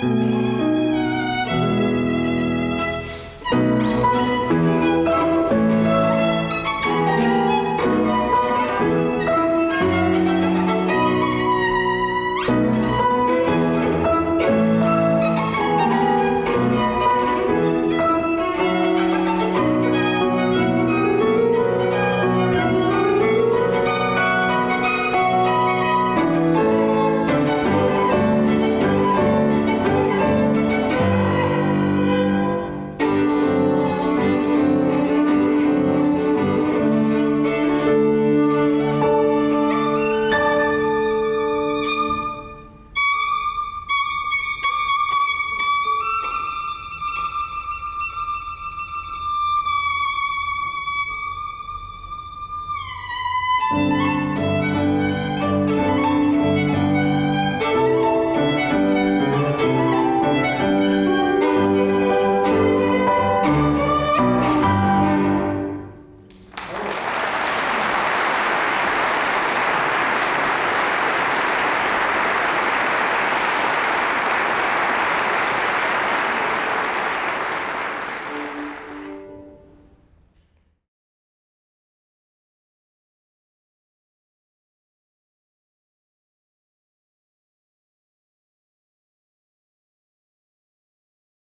Música